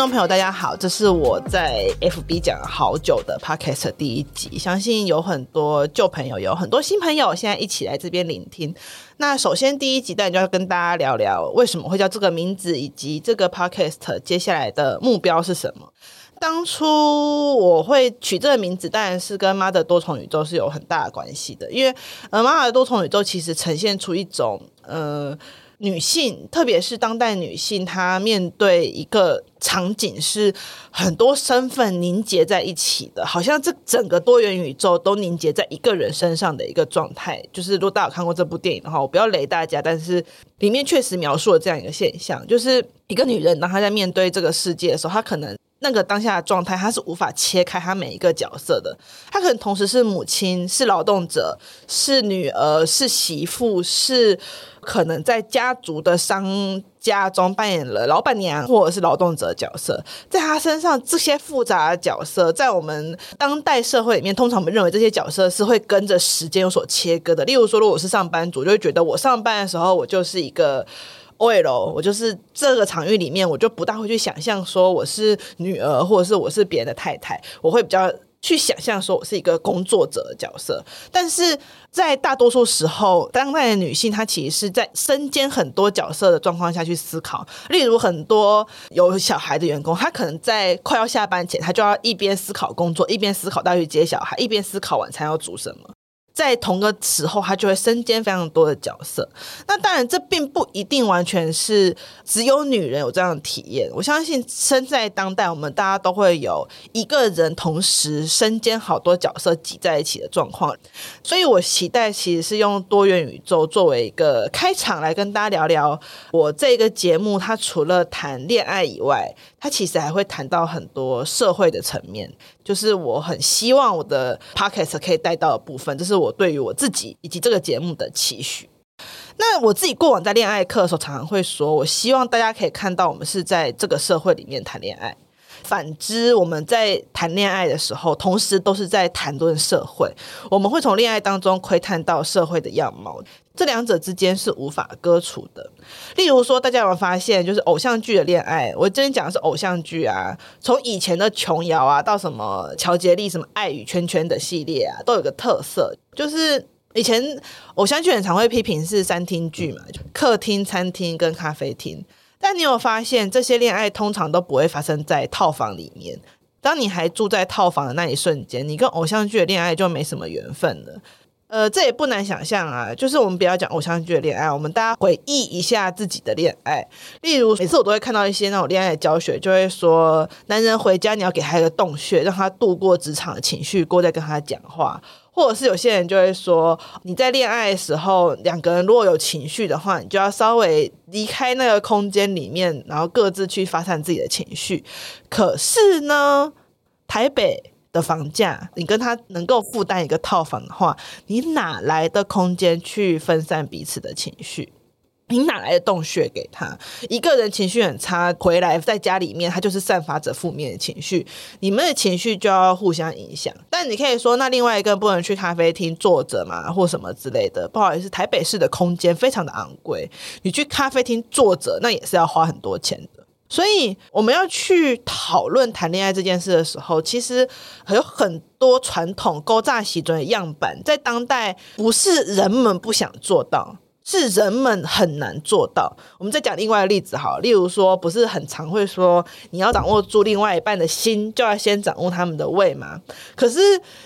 众朋友，大家好，这是我在 FB 讲了好久的 Podcast 第一集，相信有很多旧朋友，有很多新朋友，现在一起来这边聆听。那首先第一集，当然就要跟大家聊聊为什么会叫这个名字，以及这个 Podcast 接下来的目标是什么。当初我会取这个名字，当然是跟妈的多重宇宙是有很大的关系的，因为呃，妈的多重宇宙其实呈现出一种呃。女性，特别是当代女性，她面对一个场景是很多身份凝结在一起的，好像这整个多元宇宙都凝结在一个人身上的一个状态。就是如果大家有看过这部电影的话，我不要雷大家，但是里面确实描述了这样一个现象，就是一个女人当她在面对这个世界的时候，她可能。那个当下的状态，他是无法切开他每一个角色的。他可能同时是母亲，是劳动者，是女儿，是媳妇，是可能在家族的商家中扮演了老板娘或者是劳动者角色。在他身上，这些复杂的角色，在我们当代社会里面，通常我们认为这些角色是会跟着时间有所切割的。例如说，如果我是上班族，就会觉得我上班的时候，我就是一个。OL，我就是这个场域里面，我就不大会去想象说我是女儿，或者是我是别人的太太，我会比较去想象说我是一个工作者的角色。但是在大多数时候，当代的女性她其实是在身兼很多角色的状况下去思考。例如，很多有小孩的员工，他可能在快要下班前，他就要一边思考工作，一边思考到去接小孩，一边思考晚餐要煮什么。在同个时候，他就会身兼非常多的角色。那当然，这并不一定完全是只有女人有这样的体验。我相信，身在当代，我们大家都会有一个人同时身兼好多角色挤在一起的状况。所以我期待，其实是用多元宇宙作为一个开场，来跟大家聊聊我这个节目。它除了谈恋爱以外，它其实还会谈到很多社会的层面。就是我很希望我的 podcast 可以带到的部分，这是我对于我自己以及这个节目的期许。那我自己过往在恋爱课的时候，常常会说，我希望大家可以看到我们是在这个社会里面谈恋爱。反之，我们在谈恋爱的时候，同时都是在谈论社会。我们会从恋爱当中窥探到社会的样貌，这两者之间是无法割除的。例如说，大家有没有发现，就是偶像剧的恋爱？我今天讲的是偶像剧啊，从以前的琼瑶啊，到什么乔杰立、什么爱与圈圈的系列啊，都有个特色，就是以前偶像剧很常会批评是三厅剧嘛，客厅、餐厅跟咖啡厅。但你有发现，这些恋爱通常都不会发生在套房里面。当你还住在套房的那一瞬间，你跟偶像剧的恋爱就没什么缘分了。呃，这也不难想象啊。就是我们不要讲偶像剧的恋爱，我们大家回忆一下自己的恋爱。例如，每次我都会看到一些那种恋爱的教学，就会说，男人回家你要给他一个洞穴，让他度过职场的情绪，过再跟他讲话。或者是有些人就会说，你在恋爱的时候，两个人如果有情绪的话，你就要稍微离开那个空间里面，然后各自去发散自己的情绪。可是呢，台北的房价，你跟他能够负担一个套房的话，你哪来的空间去分散彼此的情绪？你哪来的洞穴给他？一个人情绪很差，回来在家里面，他就是散发着负面的情绪，你们的情绪就要互相影响。但你可以说，那另外一个不能去咖啡厅坐着嘛，或什么之类的。不好意思，台北市的空间非常的昂贵，你去咖啡厅坐着，那也是要花很多钱的。所以我们要去讨论谈恋爱这件事的时候，其实还有很多传统勾诈喜准的样板，在当代不是人们不想做到。是人们很难做到。我们再讲另外的例子好，例如说，不是很常会说，你要掌握住另外一半的心，就要先掌握他们的胃吗？可是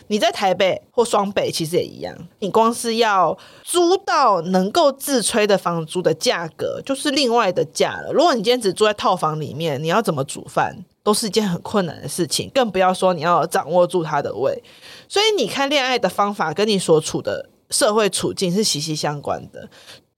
你在台北或双北，其实也一样。你光是要租到能够自吹的房租的价格，就是另外的价了。如果你今天只住在套房里面，你要怎么煮饭，都是一件很困难的事情，更不要说你要掌握住他的胃。所以你看恋爱的方法，跟你所处的。社会处境是息息相关的，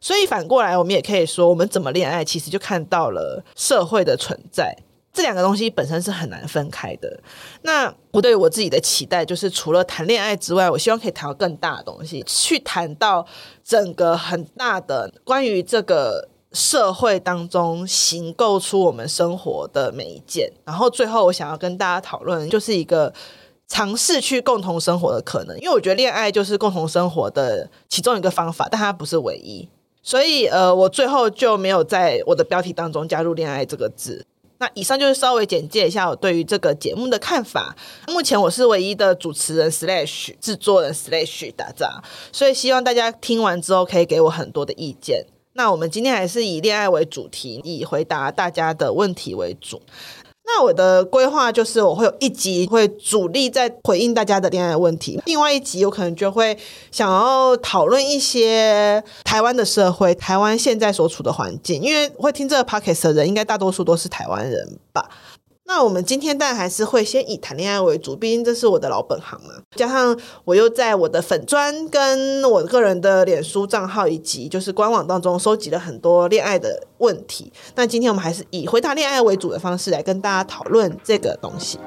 所以反过来，我们也可以说，我们怎么恋爱，其实就看到了社会的存在。这两个东西本身是很难分开的。那我对我自己的期待就是，除了谈恋爱之外，我希望可以谈到更大的东西，去谈到整个很大的关于这个社会当中形构出我们生活的每一件。然后最后，我想要跟大家讨论，就是一个尝试去共同生活的可能。因为我觉得恋爱就是共同生活的其中一个方法，但它不是唯一。所以，呃，我最后就没有在我的标题当中加入“恋爱”这个字。那以上就是稍微简介一下我对于这个节目的看法。目前我是唯一的主持人 slash 制作人 slash 打杂，所以希望大家听完之后可以给我很多的意见。那我们今天还是以恋爱为主题，以回答大家的问题为主。那我的规划就是，我会有一集会主力在回应大家的恋爱问题，另外一集有可能就会想要讨论一些台湾的社会、台湾现在所处的环境，因为会听这个 podcast 的人，应该大多数都是台湾人吧。那我们今天当然还是会先以谈恋爱为主，毕竟这是我的老本行嘛。加上我又在我的粉专、跟我个人的脸书账号以及就是官网当中收集了很多恋爱的问题。那今天我们还是以回答恋爱为主的方式来跟大家讨论这个东西。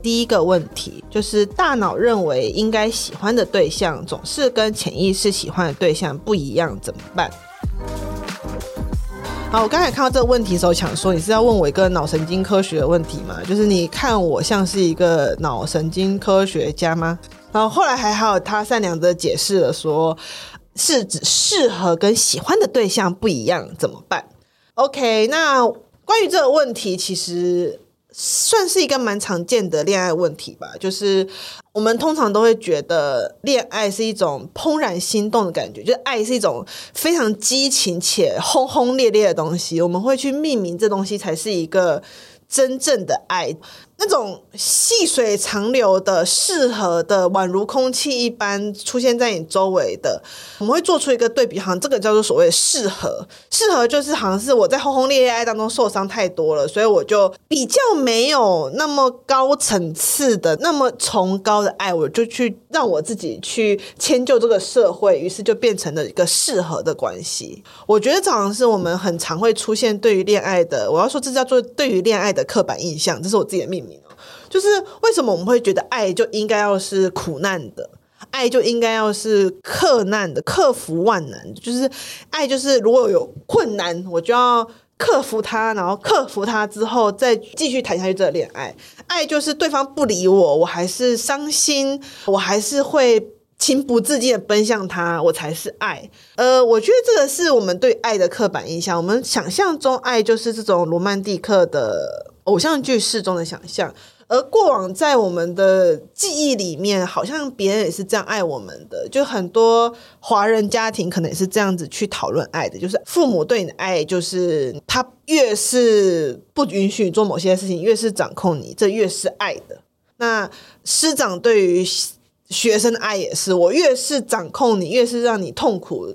第一个问题就是大脑认为应该喜欢的对象总是跟潜意识喜欢的对象不一样，怎么办？好，我刚才看到这个问题的时候，想说你是要问我一个脑神经科学的问题吗？就是你看我像是一个脑神经科学家吗？然后后来还好，他善良的解释了说，是指适合跟喜欢的对象不一样，怎么办？OK，那关于这个问题，其实。算是一个蛮常见的恋爱问题吧，就是我们通常都会觉得恋爱是一种怦然心动的感觉，就是爱是一种非常激情且轰轰烈烈的东西，我们会去命名这东西才是一个真正的爱。那种细水长流的、适合的，宛如空气一般出现在你周围的，我们会做出一个对比，好像这个叫做所谓适合。适合就是好像是我在轰轰烈烈爱当中受伤太多了，所以我就比较没有那么高层次的、那么崇高的爱，我就去让我自己去迁就这个社会，于是就变成了一个适合的关系。我觉得这好像是我们很常会出现对于恋爱的，我要说这叫做对于恋爱的刻板印象，这是我自己的命。就是为什么我们会觉得爱就应该要是苦难的，爱就应该要是克难的，克服万难。就是爱就是如果有困难，我就要克服它，然后克服它之后再继续谈下去这恋爱。爱就是对方不理我，我还是伤心，我还是会情不自禁的奔向他，我才是爱。呃，我觉得这个是我们对爱的刻板印象。我们想象中爱就是这种罗曼蒂克的偶像剧式中的想象。而过往在我们的记忆里面，好像别人也是这样爱我们的，就很多华人家庭可能也是这样子去讨论爱的，就是父母对你的爱，就是他越是不允许你做某些事情，越是掌控你，这越是爱的。那师长对于学生的爱也是，我越是掌控你，越是让你痛苦，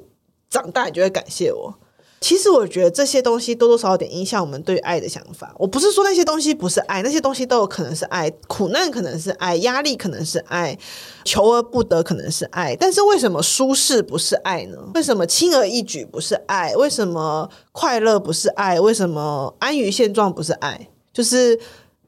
长大你就会感谢我。其实我觉得这些东西多多少少有点影响我们对爱的想法。我不是说那些东西不是爱，那些东西都有可能是爱，苦难可能是爱，压力可能是爱，求而不得可能是爱。但是为什么舒适不是爱呢？为什么轻而易举不是爱？为什么快乐不是爱？为什么安于现状不是爱？就是。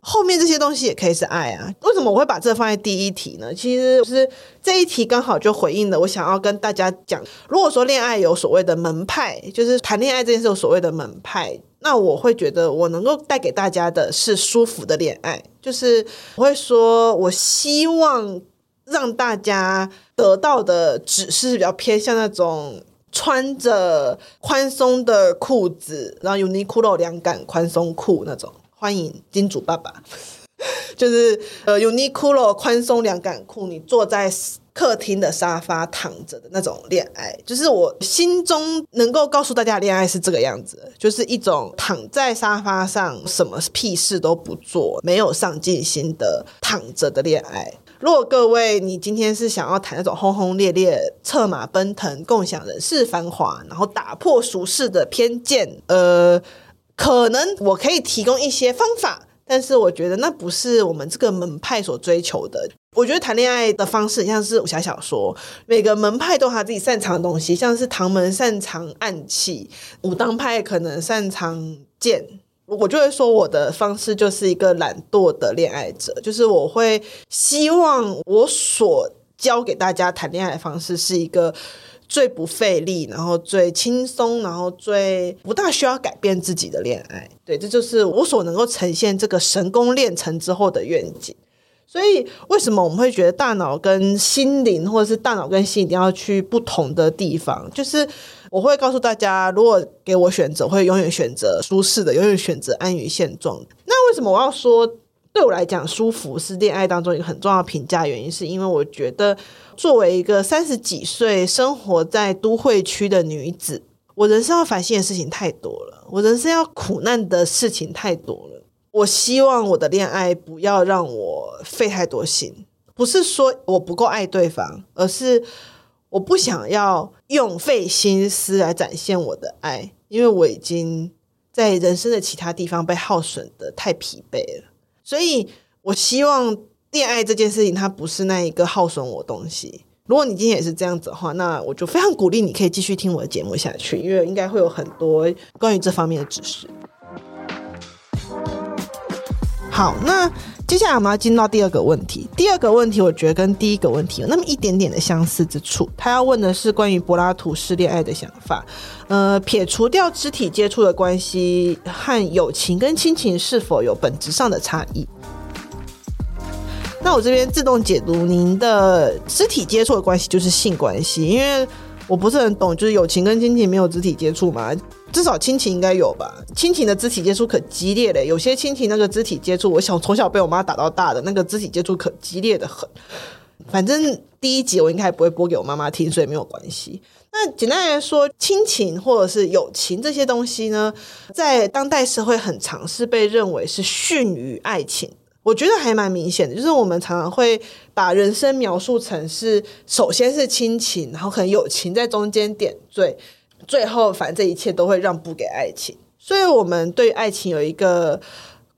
后面这些东西也可以是爱啊？为什么我会把这放在第一题呢？其实是这一题刚好就回应了我想要跟大家讲。如果说恋爱有所谓的门派，就是谈恋爱这件事有所谓的门派，那我会觉得我能够带给大家的是舒服的恋爱。就是我会说，我希望让大家得到的只是比较偏向那种穿着宽松的裤子，然后 Uniqlo 凉感宽松裤那种。欢迎金主爸爸，就是呃，Uniqlo 宽松凉感裤，你坐在客厅的沙发躺着的那种恋爱，就是我心中能够告诉大家，恋爱是这个样子，就是一种躺在沙发上，什么屁事都不做，没有上进心的躺着的恋爱。如果各位你今天是想要谈那种轰轰烈烈、策马奔腾、共享人世繁华，然后打破俗世的偏见，呃。可能我可以提供一些方法，但是我觉得那不是我们这个门派所追求的。我觉得谈恋爱的方式像是武侠小说，每个门派都有他自己擅长的东西，像是唐门擅长暗器，武当派可能擅长剑。我就会说我的方式就是一个懒惰的恋爱者，就是我会希望我所教给大家谈恋爱的方式是一个最不费力，然后最轻松，然后最不大需要改变自己的恋爱。对，这就是我所能够呈现这个神功练成之后的愿景。所以，为什么我们会觉得大脑跟心灵，或者是大脑跟心一定要去不同的地方？就是我会告诉大家，如果给我选择，会永远选择舒适的，永远选择安于现状。那为什么我要说，对我来讲，舒服是恋爱当中一个很重要的评价原因？是因为我觉得，作为一个三十几岁生活在都会区的女子，我人生要烦心的事情太多了，我人生要苦难的事情太多了。我希望我的恋爱不要让我费太多心，不是说我不够爱对方，而是我不想要用费心思来展现我的爱，因为我已经在人生的其他地方被耗损得太疲惫了。所以我希望恋爱这件事情，它不是那一个耗损我东西。如果你今天也是这样子的话，那我就非常鼓励你可以继续听我的节目下去，因为应该会有很多关于这方面的知识。好，那接下来我们要进到第二个问题。第二个问题，我觉得跟第一个问题有那么一点点的相似之处。他要问的是关于柏拉图式恋爱的想法。呃，撇除掉肢体接触的关系和友情跟亲情是否有本质上的差异？那我这边自动解读您的肢体接触的关系就是性关系，因为我不是很懂，就是友情跟亲情没有肢体接触嘛？至少亲情应该有吧，亲情的肢体接触可激烈嘞。有些亲情那个肢体接触，我想从小被我妈打到大的那个肢体接触可激烈的很。反正第一集我应该不会播给我妈妈听，所以没有关系。那简单来说，亲情或者是友情这些东西呢，在当代社会很常是被认为是逊于爱情。我觉得还蛮明显的，就是我们常常会把人生描述成是首先是亲情，然后可能友情在中间点缀。最后，反正这一切都会让步给爱情，所以我们对爱情有一个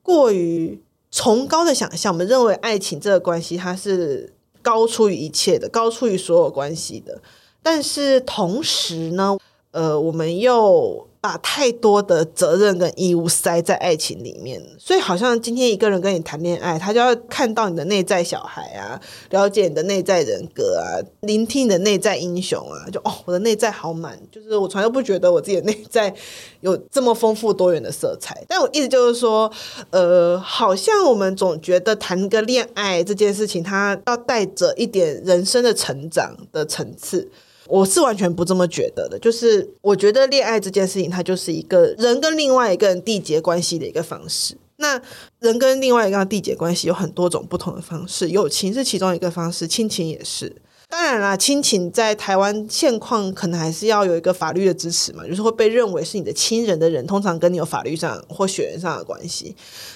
过于崇高的想象。我们认为爱情这个关系它是高出于一切的，高出于所有关系的。但是同时呢，呃，我们又把太多的责任跟义务塞在爱情里面，所以好像今天一个人跟你谈恋爱，他就要看到你的内在小孩啊，了解你的内在人格啊，聆听你的内在英雄啊，就哦，我的内在好满，就是我从来都不觉得我自己的内在有这么丰富多元的色彩。但我意思就是说，呃，好像我们总觉得谈个恋爱这件事情，它要带着一点人生的成长的层次。我是完全不这么觉得的，就是我觉得恋爱这件事情，它就是一个人跟另外一个人缔结关系的一个方式。那人跟另外一个人缔结关系有很多种不同的方式，友情是其中一个方式，亲情也是。当然啦，亲情在台湾现况可能还是要有一个法律的支持嘛，就是会被认为是你的亲人的人，通常跟你有法律上或血缘上的关系。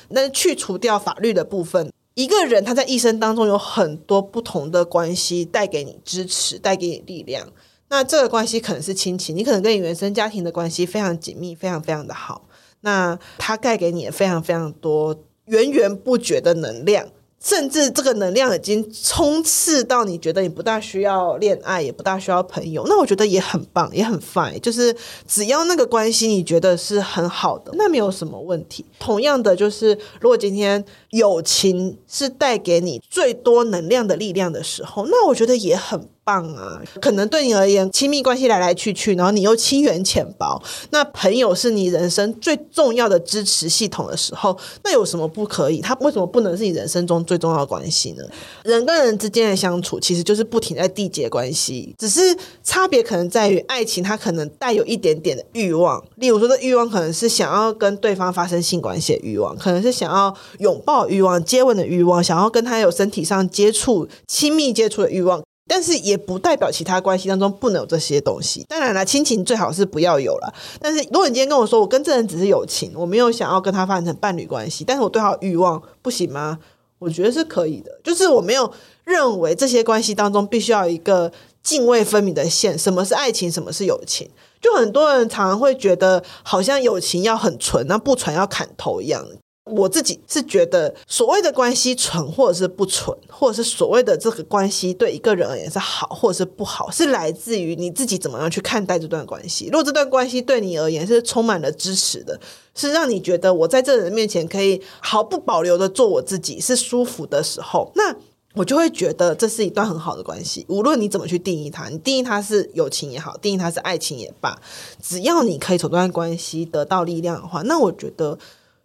那去除掉法律的部分。一个人他在一生当中有很多不同的关系带给你支持，带给你力量。那这个关系可能是亲情，你可能跟你原生家庭的关系非常紧密，非常非常的好。那他带给你也非常非常多源源不绝的能量。甚至这个能量已经冲刺到你觉得你不大需要恋爱，也不大需要朋友，那我觉得也很棒，也很 fine。就是只要那个关系你觉得是很好的，那没有什么问题。同样的，就是如果今天友情是带给你最多能量的力量的时候，那我觉得也很棒啊。可能对你而言，亲密关系来来去去，然后你又亲缘浅薄，那朋友是你人生最重要的支持系统的时候，那有什么不可以？他为什么不能是你人生中最重要的关系呢？人跟人之间的相处，其实就是不停在缔结关系，只是差别可能在于爱情，它可能带有一点点的欲望。例如说，这欲望可能是想要跟对方发生性关系的欲望，可能是想要拥抱欲望、接吻的欲望，想要跟他有身体上接触、亲密接触的欲望。但是也不代表其他关系当中不能有这些东西。当然了，亲情最好是不要有了。但是如果你今天跟我说，我跟这人只是友情，我没有想要跟他发展成伴侣关系，但是我对他有欲望，不行吗？我觉得是可以的。就是我没有认为这些关系当中必须要有一个泾渭分明的线，什么是爱情，什么是友情。就很多人常常会觉得，好像友情要很纯，那不纯要砍头一样。我自己是觉得，所谓的关系纯或者是不纯，或者是所谓的这个关系对一个人而言是好或者是不好，是来自于你自己怎么样去看待这段关系。如果这段关系对你而言是充满了支持的，是让你觉得我在这人面前可以毫不保留的做我自己，是舒服的时候，那我就会觉得这是一段很好的关系。无论你怎么去定义它，你定义它是友情也好，定义它是爱情也罢，只要你可以从这段关系得到力量的话，那我觉得。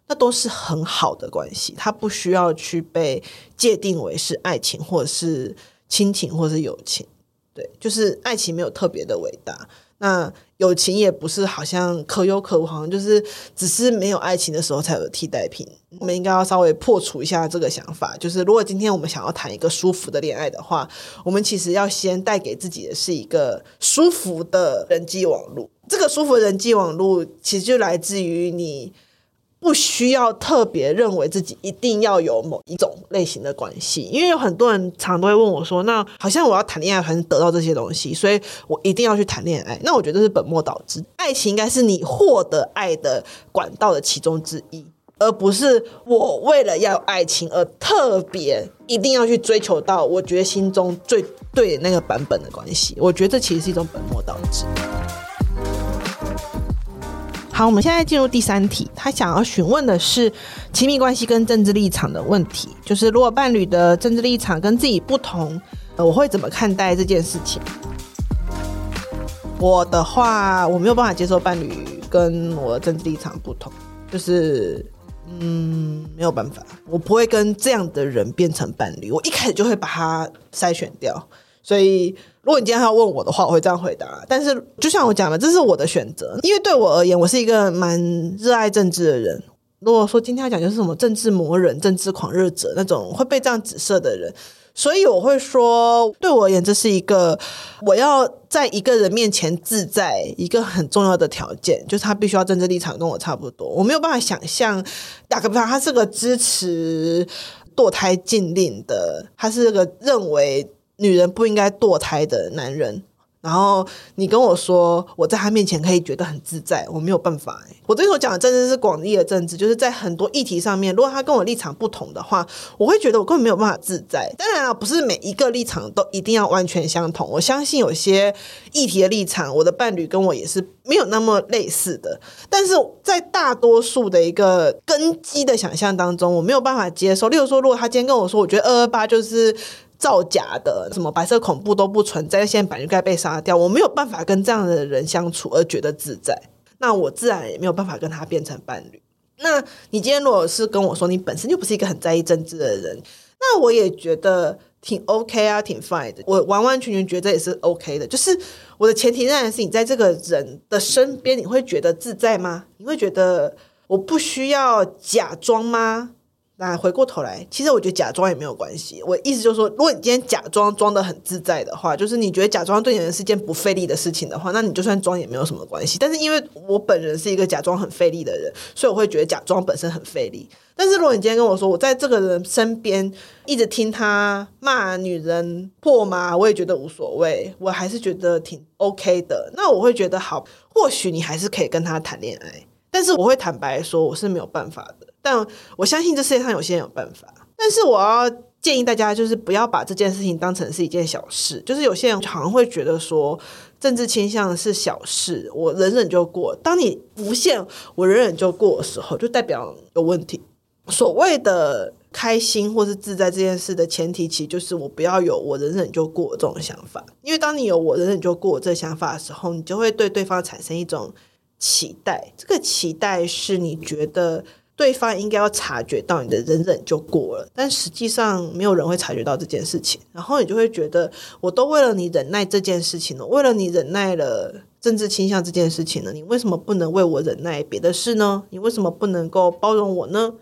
那都是很好的关系，它不需要去被界定为是爱情，或者是亲情，或者是友情。对，就是爱情没有特别的伟大，那友情也不是好像可有可无，好像就是只是没有爱情的时候才有替代品。我们应该要稍微破除一下这个想法，就是如果今天我们想要谈一个舒服的恋爱的话，我们其实要先带给自己的是一个舒服的人际网络。这个舒服的人际网络其实就来自于你。不需要特别认为自己一定要有某一种类型的关系，因为有很多人常都会问我说：“那好像我要谈恋爱才能得到这些东西，所以我一定要去谈恋爱。”那我觉得是本末倒置。爱情应该是你获得爱的管道的其中之一，而不是我为了要爱情而特别一定要去追求到我觉得心中最对的那个版本的关系。我觉得这其实是一种本末倒置。好，我们现在进入第三题。他想要询问的是亲密关系跟政治立场的问题，就是如果伴侣的政治立场跟自己不同，我会怎么看待这件事情？我的话，我没有办法接受伴侣跟我的政治立场不同，就是，嗯，没有办法，我不会跟这样的人变成伴侣，我一开始就会把他筛选掉，所以。如果你今天要问我的话，我会这样回答。但是，就像我讲的，这是我的选择，因为对我而言，我是一个蛮热爱政治的人。如果说今天要讲就是什么政治魔人、政治狂热者那种会被这样指涉的人，所以我会说，对我而言，这是一个我要在一个人面前自在一个很重要的条件，就是他必须要政治立场跟我差不多。我没有办法想象，打个比方，他是个支持堕胎禁令的，他是个认为。女人不应该堕胎的男人，然后你跟我说，我在他面前可以觉得很自在，我没有办法。我这时候讲的政治是广义的政治，就是在很多议题上面，如果他跟我立场不同的话，我会觉得我根本没有办法自在。当然了，不是每一个立场都一定要完全相同。我相信有些议题的立场，我的伴侣跟我也是没有那么类似的。但是在大多数的一个根基的想象当中，我没有办法接受。例如说，如果他今天跟我说，我觉得二二八就是。造假的，什么白色恐怖都不存在，现在本就该被杀掉。我没有办法跟这样的人相处而觉得自在，那我自然也没有办法跟他变成伴侣。那你今天如果是跟我说你本身就不是一个很在意政治的人，那我也觉得挺 OK 啊，挺 fine 的。我完完全全觉得也是 OK 的。就是我的前提仍然是你在这个人的身边，你会觉得自在吗？你会觉得我不需要假装吗？那回过头来，其实我觉得假装也没有关系。我意思就是说，如果你今天假装装得很自在的话，就是你觉得假装对你是件不费力的事情的话，那你就算装也没有什么关系。但是因为我本人是一个假装很费力的人，所以我会觉得假装本身很费力。但是如果你今天跟我说，我在这个人身边一直听他骂女人破吗，我也觉得无所谓，我还是觉得挺 OK 的。那我会觉得好，或许你还是可以跟他谈恋爱，但是我会坦白说，我是没有办法的。但我相信这世界上有些人有办法，但是我要建议大家，就是不要把这件事情当成是一件小事。就是有些人好像会觉得说，政治倾向是小事，我忍忍就过。当你浮现我忍忍就过的时候，就代表有问题。所谓的开心或是自在这件事的前提，其实就是我不要有我忍忍就过这种想法。因为当你有我忍忍就过这想法的时候，你就会对对方产生一种期待。这个期待是你觉得。对方应该要察觉到你的忍忍就过了，但实际上没有人会察觉到这件事情，然后你就会觉得，我都为了你忍耐这件事情了，为了你忍耐了政治倾向这件事情了，你为什么不能为我忍耐别的事呢？你为什么不能够包容我呢？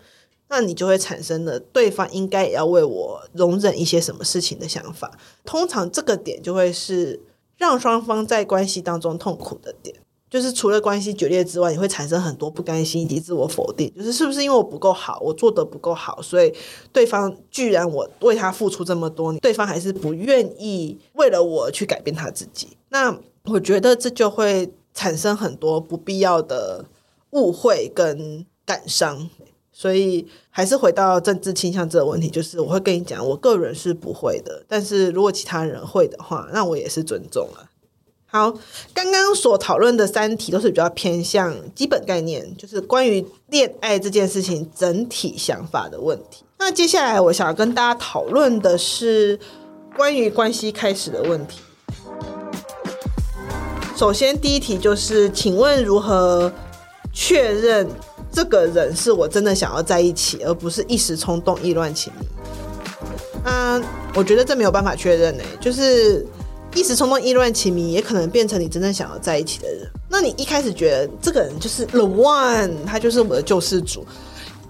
那你就会产生了对方应该也要为我容忍一些什么事情的想法。通常这个点就会是让双方在关系当中痛苦的点。就是除了关系决裂之外，你会产生很多不甘心以及自我否定。就是是不是因为我不够好，我做得不够好，所以对方居然我为他付出这么多，对方还是不愿意为了我去改变他自己？那我觉得这就会产生很多不必要的误会跟感伤。所以还是回到政治倾向这个问题，就是我会跟你讲，我个人是不会的，但是如果其他人会的话，那我也是尊重了。好，刚刚所讨论的三题都是比较偏向基本概念，就是关于恋爱这件事情整体想法的问题。那接下来我想要跟大家讨论的是关于关系开始的问题。首先，第一题就是，请问如何确认这个人是我真的想要在一起，而不是一时冲动、意乱情迷？嗯，我觉得这没有办法确认呢、就是。一时冲动、意乱情迷，也可能变成你真正想要在一起的人。那你一开始觉得这个人就是 the one，他就是我的救世主，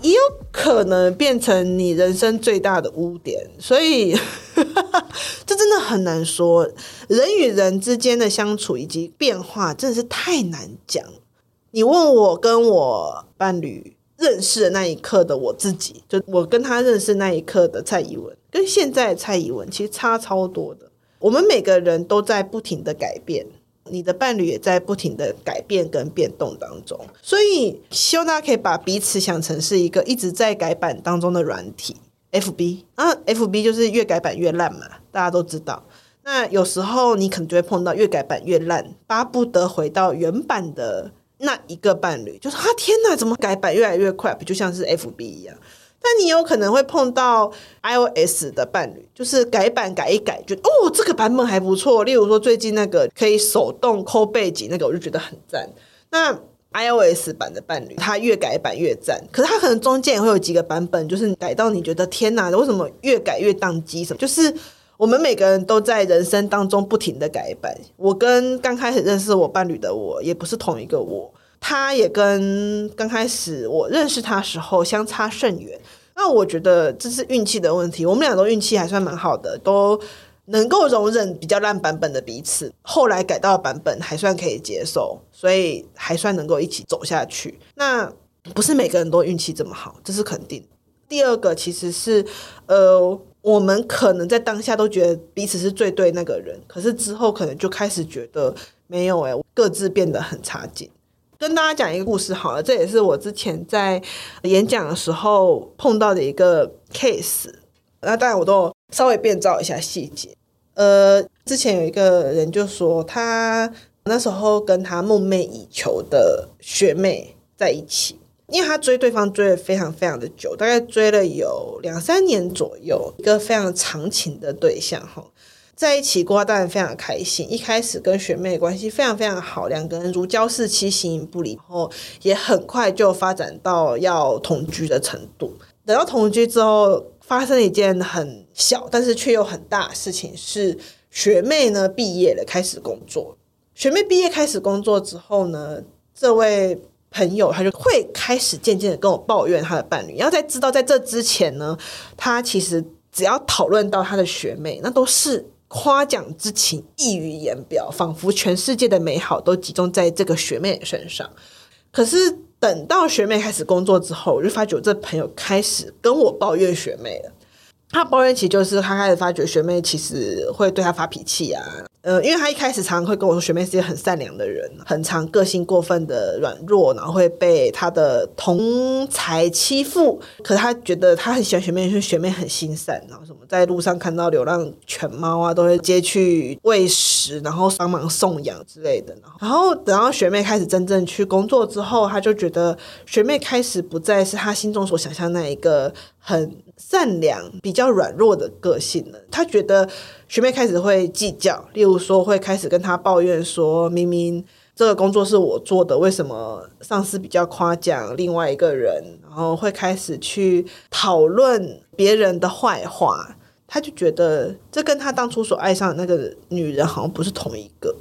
也有可能变成你人生最大的污点。所以，这真的很难说。人与人之间的相处以及变化，真的是太难讲。你问我跟我伴侣认识的那一刻的我自己，就我跟他认识那一刻的蔡依文，跟现在蔡依文其实差超多的。我们每个人都在不停的改变，你的伴侣也在不停的改变跟变动当中，所以希望大家可以把彼此想成是一个一直在改版当中的软体，FB 啊，FB 就是越改版越烂嘛，大家都知道。那有时候你可能就会碰到越改版越烂，巴不得回到原版的那一个伴侣，就是啊，天哪，怎么改版越来越快，不就像是 FB 一样。但你有可能会碰到 iOS 的伴侣，就是改版改一改，觉得哦，这个版本还不错。例如说最近那个可以手动抠背景那个，我就觉得很赞。那 iOS 版的伴侣，它越改版越赞，可是它可能中间也会有几个版本，就是改到你觉得天哪，为什么越改越宕机？什么？就是我们每个人都在人生当中不停的改版。我跟刚开始认识我伴侣的我，也不是同一个我。他也跟刚开始我认识他时候相差甚远，那我觉得这是运气的问题。我们俩都运气还算蛮好的，都能够容忍比较烂版本的彼此，后来改到版本还算可以接受，所以还算能够一起走下去。那不是每个人都运气这么好，这是肯定。第二个其实是，呃，我们可能在当下都觉得彼此是最对那个人，可是之后可能就开始觉得没有诶，各自变得很差劲。跟大家讲一个故事好了，这也是我之前在演讲的时候碰到的一个 case。那当然我都稍微变造一下细节。呃，之前有一个人就说，他那时候跟他梦寐以求的学妹在一起，因为他追对方追了非常非常的久，大概追了有两三年左右，一个非常长情的对象哈。在一起过，当然非常开心。一开始跟学妹关系非常非常好，两个人如胶似漆，形影不离。然后也很快就发展到要同居的程度。等到同居之后，发生了一件很小但是却又很大的事情，是学妹呢毕业了，开始工作。学妹毕业开始工作之后呢，这位朋友他就会开始渐渐的跟我抱怨他的伴侣。然后在知道在这之前呢，他其实只要讨论到他的学妹，那都是。夸奖之情溢于言表，仿佛全世界的美好都集中在这个学妹身上。可是等到学妹开始工作之后，我就发觉这朋友开始跟我抱怨学妹了。他抱怨起就是他开始发觉学妹其实会对他发脾气啊。呃，因为他一开始常常会跟我说，学妹是一个很善良的人，很常个性过分的软弱，然后会被他的同才欺负。可是他觉得他很喜欢学妹，因为学妹很心善，然后什么在路上看到流浪犬猫啊，都会接去喂食，然后帮忙送养之类的。然后等到学妹开始真正去工作之后，他就觉得学妹开始不再是他心中所想象那一个很善良、比较软弱的个性了。他觉得。学妹开始会计较，例如说会开始跟他抱怨说，明明这个工作是我做的，为什么上司比较夸奖另外一个人？然后会开始去讨论别人的坏话，他就觉得这跟他当初所爱上的那个女人好像不是同一个。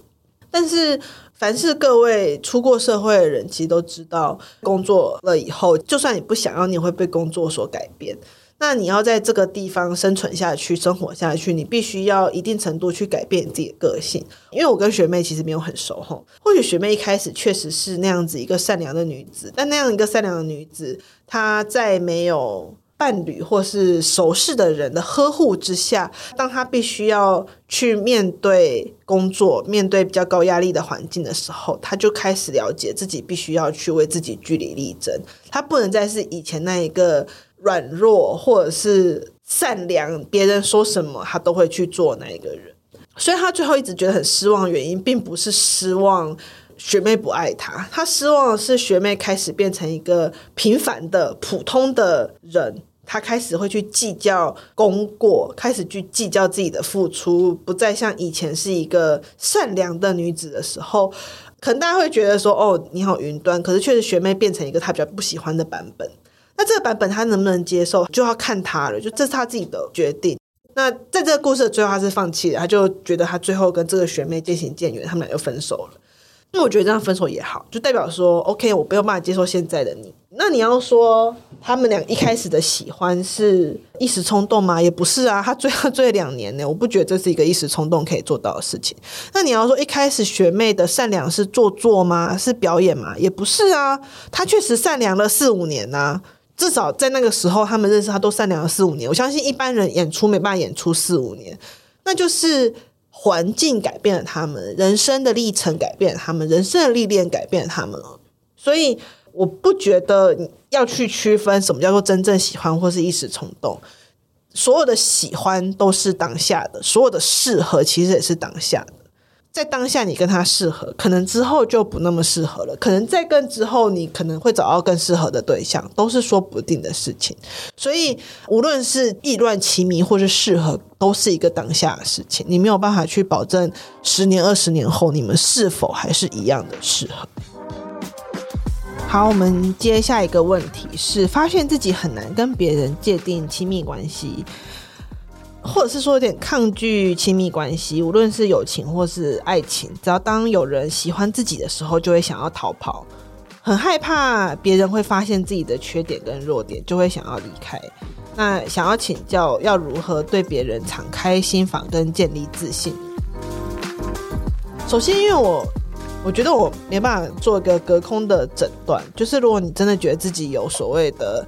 但是，凡是各位出过社会的人，其实都知道，工作了以后，就算你不想要，你也会被工作所改变。那你要在这个地方生存下去、生活下去，你必须要一定程度去改变你自己的个性。因为我跟学妹其实没有很熟吼，或许学妹一开始确实是那样子一个善良的女子，但那样一个善良的女子，她在没有伴侣或是熟识的人的呵护之下，当他必须要去面对工作、面对比较高压力的环境的时候，他就开始了解自己必须要去为自己据理力争。他不能再是以前那一个软弱或者是善良，别人说什么他都会去做那一个人。所以他最后一直觉得很失望，原因并不是失望学妹不爱他，他失望的是学妹开始变成一个平凡的普通的人，他开始会去计较功过，开始去计较自己的付出，不再像以前是一个善良的女子的时候，可能大家会觉得说，哦，你好云端，可是确实学妹变成一个他比较不喜欢的版本，那这个版本他能不能接受，就要看他了，就这是他自己的决定。那在这个故事的最后，他是放弃了，他就觉得他最后跟这个学妹渐行渐远，他们俩就分手了。那我觉得这样分手也好，就代表说，OK，我没有办法接受现在的你。那你要说他们俩一开始的喜欢是一时冲动吗？也不是啊，他追他追了两年呢，我不觉得这是一个一时冲动可以做到的事情。那你要说一开始学妹的善良是做作吗？是表演吗？也不是啊，他确实善良了四五年呐、啊。至少在那个时候，他们认识他都善良了四五年。我相信一般人演出没办法演出四五年，那就是环境改变了他们，人生的历程改变了他们，人生的历练改变了他们。所以我不觉得要去区分什么叫做真正喜欢或是一时冲动。所有的喜欢都是当下的，所有的适合其实也是当下的。在当下，你跟他适合，可能之后就不那么适合了。可能再更之后，你可能会找到更适合的对象，都是说不定的事情。所以，无论是意乱情迷或是适合，都是一个当下的事情。你没有办法去保证十年、二十年后你们是否还是一样的适合。好，我们接下一个问题是：发现自己很难跟别人界定亲密关系。或者是说有点抗拒亲密关系，无论是友情或是爱情，只要当有人喜欢自己的时候，就会想要逃跑，很害怕别人会发现自己的缺点跟弱点，就会想要离开。那想要请教，要如何对别人敞开心房跟建立自信？首先，因为我我觉得我没办法做一个隔空的诊断，就是如果你真的觉得自己有所谓的。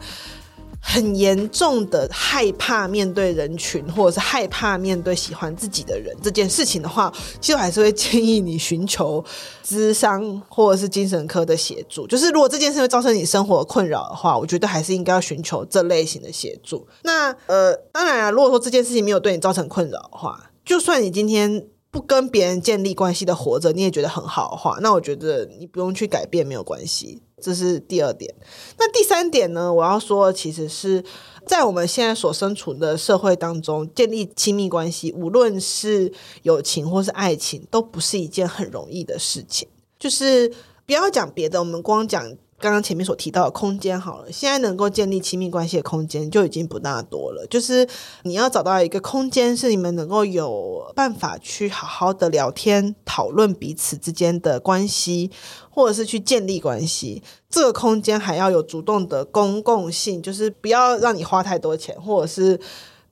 很严重的害怕面对人群，或者是害怕面对喜欢自己的人这件事情的话，其实我还是会建议你寻求咨商或者是精神科的协助。就是如果这件事会造成你生活困扰的话，我觉得还是应该要寻求这类型的协助。那呃，当然啊，如果说这件事情没有对你造成困扰的话，就算你今天不跟别人建立关系的活着，你也觉得很好的话，那我觉得你不用去改变没有关系。这是第二点。那第三点呢？我要说，其实是在我们现在所身处的社会当中，建立亲密关系，无论是友情或是爱情，都不是一件很容易的事情。就是不要讲别的，我们光讲。刚刚前面所提到的空间好了，现在能够建立亲密关系的空间就已经不大多了。就是你要找到一个空间，是你们能够有办法去好好的聊天、讨论彼此之间的关系，或者是去建立关系。这个空间还要有主动的公共性，就是不要让你花太多钱，或者是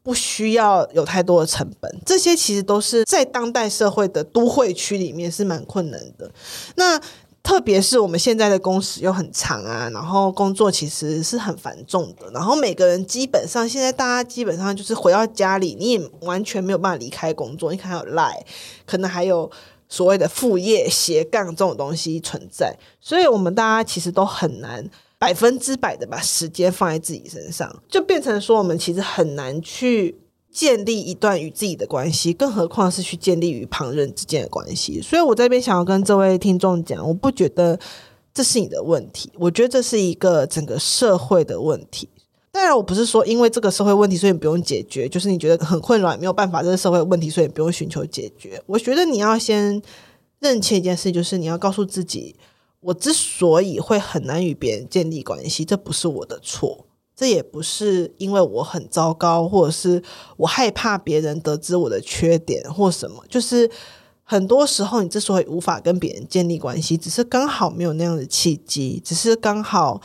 不需要有太多的成本。这些其实都是在当代社会的都会区里面是蛮困难的。那特别是我们现在的工时又很长啊，然后工作其实是很繁重的，然后每个人基本上现在大家基本上就是回到家里，你也完全没有办法离开工作，你可能还有赖，可能还有所谓的副业斜杠这种东西存在，所以我们大家其实都很难百分之百的把时间放在自己身上，就变成说我们其实很难去。建立一段与自己的关系，更何况是去建立与旁人之间的关系。所以我这边想要跟这位听众讲，我不觉得这是你的问题，我觉得这是一个整个社会的问题。当然，我不是说因为这个社会问题，所以你不用解决，就是你觉得很困扰，没有办法，这个社会问题，所以不用寻求解决。我觉得你要先认清一件事，就是你要告诉自己，我之所以会很难与别人建立关系，这不是我的错。这也不是因为我很糟糕，或者是我害怕别人得知我的缺点或什么。就是很多时候，你之所以无法跟别人建立关系，只是刚好没有那样的契机，只是刚好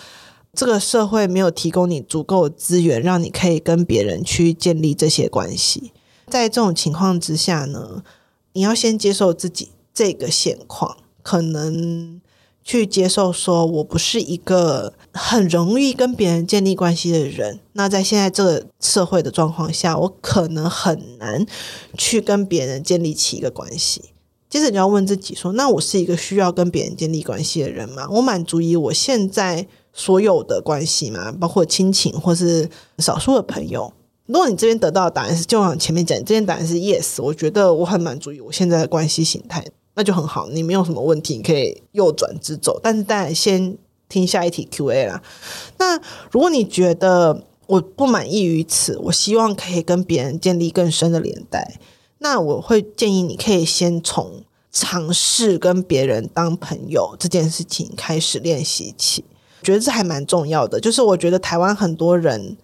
这个社会没有提供你足够的资源，让你可以跟别人去建立这些关系。在这种情况之下呢，你要先接受自己这个现况，可能。去接受说我不是一个很容易跟别人建立关系的人。那在现在这个社会的状况下，我可能很难去跟别人建立起一个关系。接着你要问自己说：那我是一个需要跟别人建立关系的人吗？我满足于我现在所有的关系吗？包括亲情或是少数的朋友？如果你这边得到的答案是，就像前面讲，这边答案是 yes，我觉得我很满足于我现在的关系形态，那就很好。你没有什么问题，你可以右转直走。但是当然先听下一题 Q&A 啦。那如果你觉得我不满意于此，我希望可以跟别人建立更深的连带。那我会建议你可以先从尝试跟别人当朋友这件事情开始练习起，觉得这还蛮重要的。就是我觉得台湾很多人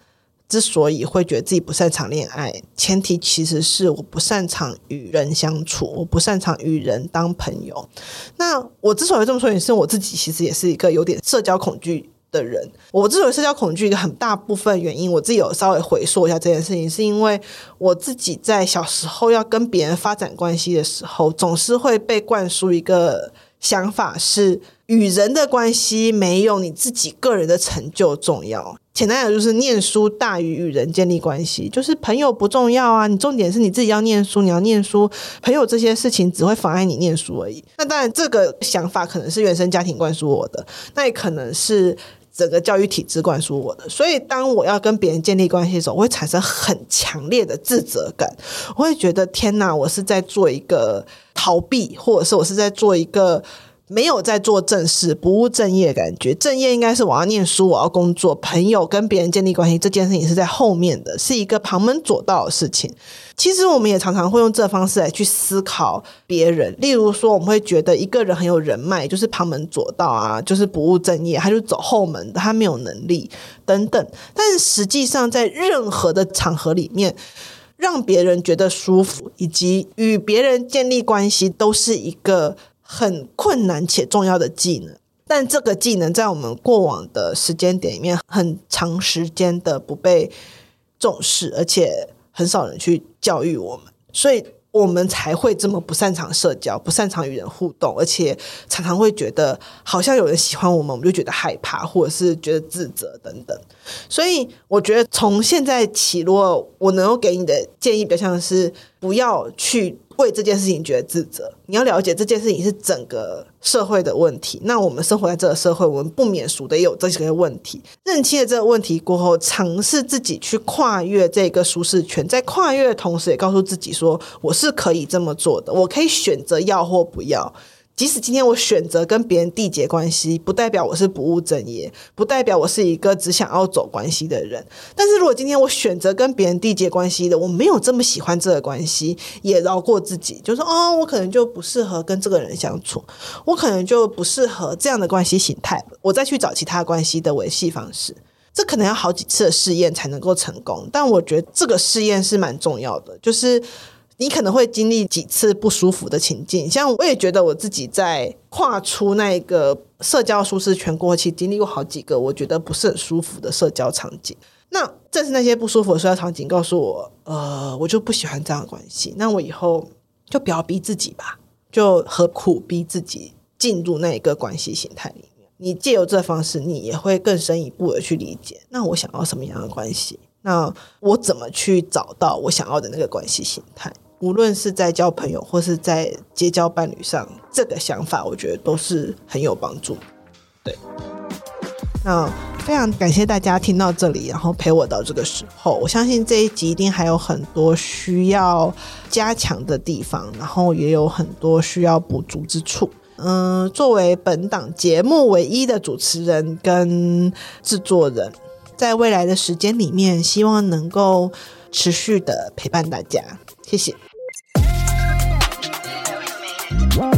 之所以会觉得自己不擅长恋爱，前提其实是我不擅长与人相处，我不擅长与人当朋友。那我之所以这么说，也是我自己其实也是一个有点社交恐惧的人，我之所以社交恐惧，一个很大部分原因，我自己有稍微回溯一下这件事情，是因为我自己在小时候要跟别人发展关系的时候，总是会被灌输一个想法，是与人的关系没有你自己个人的成就重要。简单讲就是念书大于与人建立关系，就是朋友不重要啊，你重点是你自己要念书，你要念书，朋友这些事情只会妨碍你念书而已。那当然，这个想法可能是原生家庭灌输我的，那也可能是。整个教育体制灌输我的，所以当我要跟别人建立关系的时候，我会产生很强烈的自责感。我会觉得天哪，我是在做一个逃避，或者是我是在做一个。没有在做正事，不务正业感觉。正业应该是我要念书，我要工作，朋友跟别人建立关系这件事情是在后面的，是一个旁门左道的事情。其实我们也常常会用这方式来去思考别人，例如说，我们会觉得一个人很有人脉，就是旁门左道啊，就是不务正业，他就走后门的，他没有能力等等。但实际上，在任何的场合里面，让别人觉得舒服，以及与别人建立关系，都是一个。很困难且重要的技能，但这个技能在我们过往的时间点里面，很长时间的不被重视，而且很少人去教育我们，所以我们才会这么不擅长社交，不擅长与人互动，而且常常会觉得好像有人喜欢我们，我们就觉得害怕，或者是觉得自责等等。所以我觉得从现在起，如果我能够给你的建议，比较像是不要去。为这件事情觉得自责，你要了解这件事情是整个社会的问题。那我们生活在这个社会，我们不免俗的也有这些问题。认清了这个问题过后，尝试自己去跨越这个舒适圈，在跨越的同时，也告诉自己说，我是可以这么做的，我可以选择要或不要。即使今天我选择跟别人缔结关系，不代表我是不务正业，不代表我是一个只想要走关系的人。但是如果今天我选择跟别人缔结关系的，我没有这么喜欢这个关系，也饶过自己，就说哦，我可能就不适合跟这个人相处，我可能就不适合这样的关系形态，我再去找其他关系的维系方式。这可能要好几次的试验才能够成功，但我觉得这个试验是蛮重要的，就是。你可能会经历几次不舒服的情境，像我也觉得我自己在跨出那个社交舒适圈过去，经历过好几个我觉得不是很舒服的社交场景。那正是那些不舒服的社交场景告诉我，呃，我就不喜欢这样的关系。那我以后就不要逼自己吧，就何苦逼自己进入那一个关系形态里面？你借由这方式，你也会更深一步的去理解，那我想要什么样的关系？那我怎么去找到我想要的那个关系形态？无论是在交朋友或是在结交伴侣上，这个想法我觉得都是很有帮助。对，那非常感谢大家听到这里，然后陪我到这个时候。我相信这一集一定还有很多需要加强的地方，然后也有很多需要补足之处。嗯，作为本档节目唯一的主持人跟制作人，在未来的时间里面，希望能够持续的陪伴大家。谢谢。Wow.